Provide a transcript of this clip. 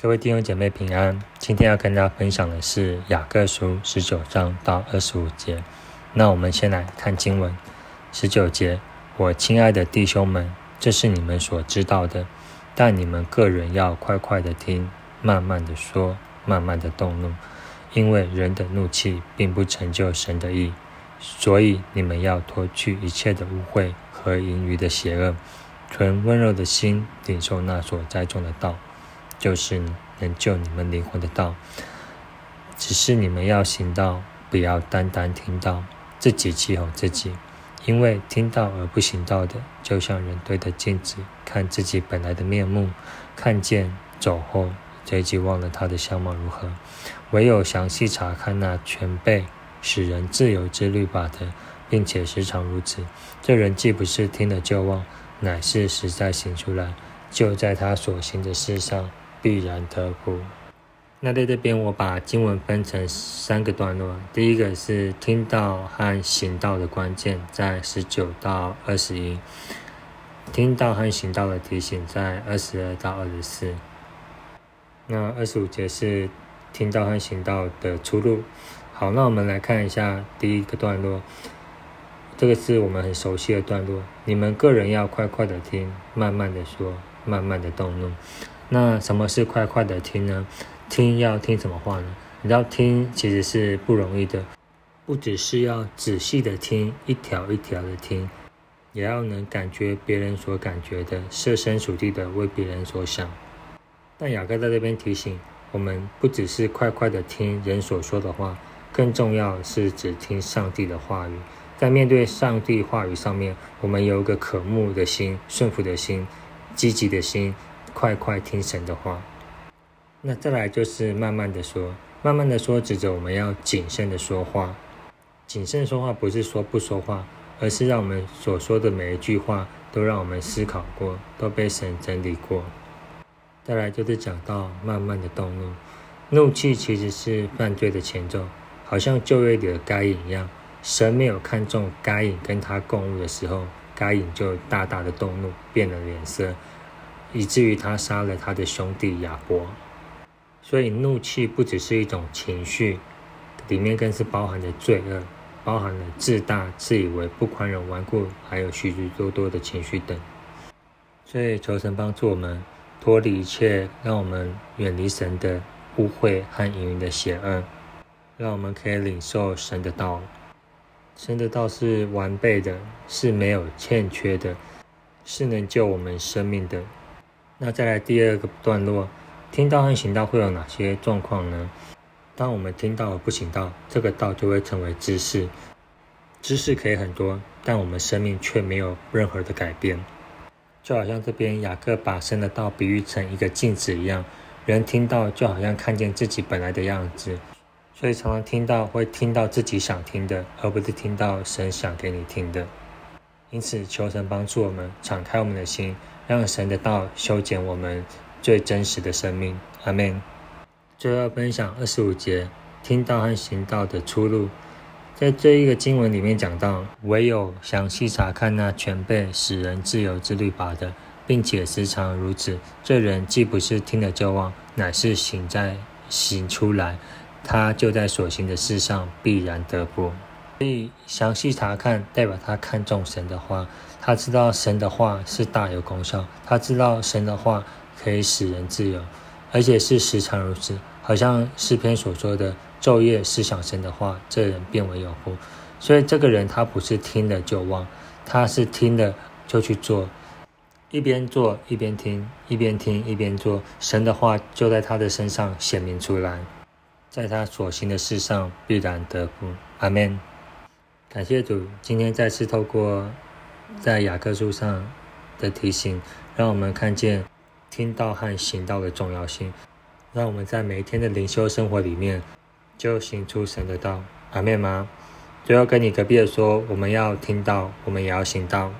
各位弟兄姐妹平安，今天要跟大家分享的是雅各书十九章到二十五节。那我们先来看经文，十九节：我亲爱的弟兄们，这是你们所知道的，但你们个人要快快的听，慢慢的说，慢慢的动怒，因为人的怒气并不成就神的意。所以你们要脱去一切的污秽和淫余的邪恶，存温柔的心，领受那所栽种的道。就是能救你们灵魂的道，只是你们要行道，不要单单听到，自己欺哄自己。因为听到而不行道的，就像人对着镜子看自己本来的面目，看见走后，随即忘了他的相貌如何。唯有详细查看那全备使人自由之律法的，并且时常如此，这人既不是听了就忘，乃是实在行出来，就在他所行的事上。必然得福。那在这边，我把经文分成三个段落。第一个是听到和行道的关键，在十九到二十一；听到和行道的提醒，在二十二到二十四。那二十五节是听到和行道的出路。好，那我们来看一下第一个段落。这个是我们很熟悉的段落。你们个人要快快的听，慢慢的说，慢慢的动怒。那什么是快快的听呢？听要听什么话呢？你知道听其实是不容易的，不只是要仔细的听，一条一条的听，也要能感觉别人所感觉的，设身处地的为别人所想。但雅各在这边提醒我们，不只是快快的听人所说的话，更重要是只听上帝的话语。在面对上帝话语上面，我们有一个渴慕的心、顺服的心、积极的心。快快听神的话，那再来就是慢慢的说，慢慢的说，指着我们要谨慎的说话。谨慎说话不是说不说话，而是让我们所说的每一句话都让我们思考过，都被神整理过。再来就是讲到慢慢的动怒，怒气其实是犯罪的前奏，好像旧约里的该隐一样，神没有看中该隐跟他共舞的时候，该隐就大大的动怒，变了脸色。以至于他杀了他的兄弟亚伯，所以怒气不只是一种情绪，里面更是包含着罪恶，包含了自大、自以为、不宽容、顽固，还有许许多多的情绪等。所以求神帮助我们脱离一切，让我们远离神的污秽和淫淫的邪恶，让我们可以领受神的道。神的道是完备的，是没有欠缺的，是能救我们生命的。那再来第二个段落，听到和行道会有哪些状况呢？当我们听到而不行道，这个道就会成为知识。知识可以很多，但我们生命却没有任何的改变。就好像这边雅各把神的道比喻成一个镜子一样，人听到就好像看见自己本来的样子，所以常常听到会听到自己想听的，而不是听到神想给你听的。因此，求神帮助我们敞开我们的心。让神的道修剪我们最真实的生命，阿门。最后分享二十五节，听到和行道的出路。在这一个经文里面讲到，唯有详细查看那全被使人自由之律法的，并且时常如此，这人既不是听了就忘，乃是行在行出来，他就在所行的事上必然得福。所以详细查看，代表他看重神的话。他知道神的话是大有功效，他知道神的话可以使人自由，而且是时常如此。好像诗篇所说的“昼夜思想神的话，这人变为有福”。所以这个人他不是听了就忘，他是听了就去做，一边做一边听，一边听一边做，神的话就在他的身上显明出来，在他所行的事上必然得福。阿门。感谢主，今天再次透过。在雅各书上的提醒，让我们看见听到和行道的重要性，让我们在每一天的灵修生活里面就行出神的道。阿妹吗？最后跟你隔壁的说，我们要听到，我们也要行道。